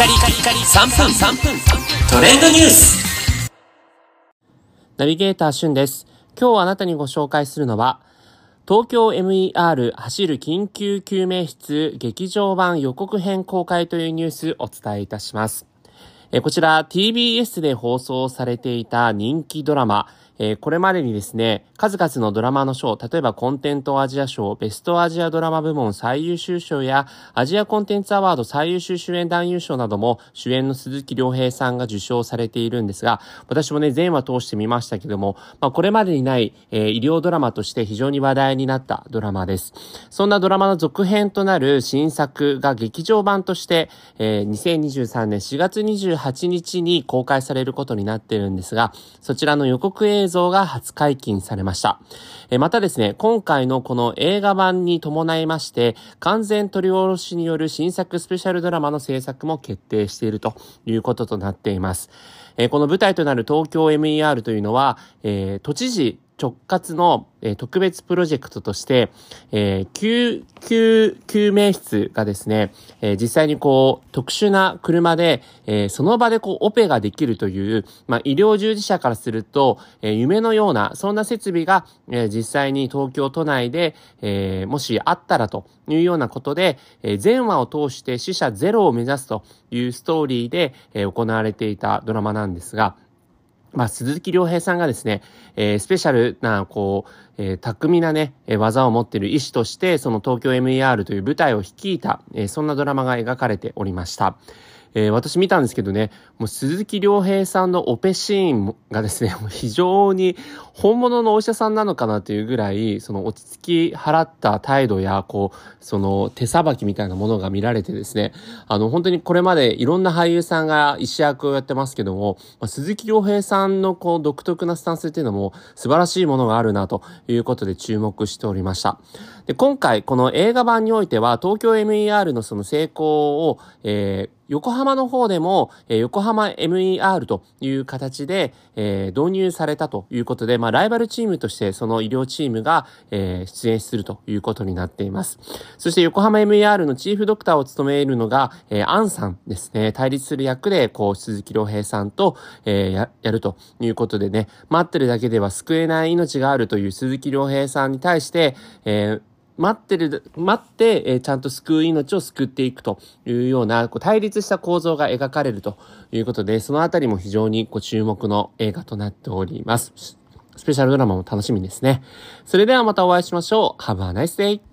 カリカリカリ3分3分トレンドニュースナビゲーターしゅんです。今日あなたにご紹介するのは、東京 MER 走る緊急救命室劇場版予告編公開というニュースお伝えいたします。こちら TBS で放送されていた人気ドラマ、えこれまでにですね、数々のドラマの賞、例えばコンテントアジア賞、ベストアジアドラマ部門最優秀賞や、アジアコンテンツアワード最優秀主演男優賞なども主演の鈴木亮平さんが受賞されているんですが、私もね、全話通してみましたけども、まあ、これまでにない、えー、医療ドラマとして非常に話題になったドラマです。そんなドラマの続編となる新作が劇場版として、えー、2023年4月28日に公開されることになってるんですが、そちらの予告映像像が初解禁されました。えまたですね、今回のこの映画版に伴いまして、完全取り下ろしによる新作スペシャルドラマの制作も決定しているということとなっています。えこの舞台となる東京 MER というのは、えー、都知事直轄の、えー、特別プロジェクトとして、えー、救急救命室がですね、えー、実際にこう、特殊な車で、え、その場でこう、オペができるという、まあ、医療従事者からすると、え、夢のような、そんな設備が、え、実際に東京都内で、え、もしあったらというようなことで、えー、全話を通して死者ゼロを目指すというストーリーで、え、行われていたドラマなんですが、まあ、鈴木亮平さんがですね、えー、スペシャルな、こう、えー、巧みなね、えー、技を持っている医師として、その東京 MER という舞台を率いた、えー、そんなドラマが描かれておりました。えー、私見たんですけどね、もう鈴木亮平さんのオペシーンがですね、もう非常に本物のお医者さんなのかなというぐらい、その落ち着き払った態度や、こう、その手さばきみたいなものが見られてですね、あの、本当にこれまでいろんな俳優さんが医師役をやってますけども、まあ、鈴木亮平さんのこう、独特なスタンスっていうのも素晴らしいものがあるなということで注目しておりました。で、今回、この映画版においては、東京 MER のその成功を、えー、横浜の方でも、え、横浜 MER という形で、え、導入されたということで、まあ、ライバルチームとしてその医療チームが、え、出演するということになっています。そして横浜 MER のチーフドクターを務めるのが、え、アンさんですね。対立する役で、こう、鈴木亮平さんと、え、や、やるということでね、待ってるだけでは救えない命があるという鈴木亮平さんに対して、えー、待ってる、待って、えー、ちゃんと救う命を救っていくというような、こう対立した構造が描かれるということで、そのあたりも非常にこう注目の映画となっております。スペシャルドラマも楽しみですね。それではまたお会いしましょう。Have a nice day!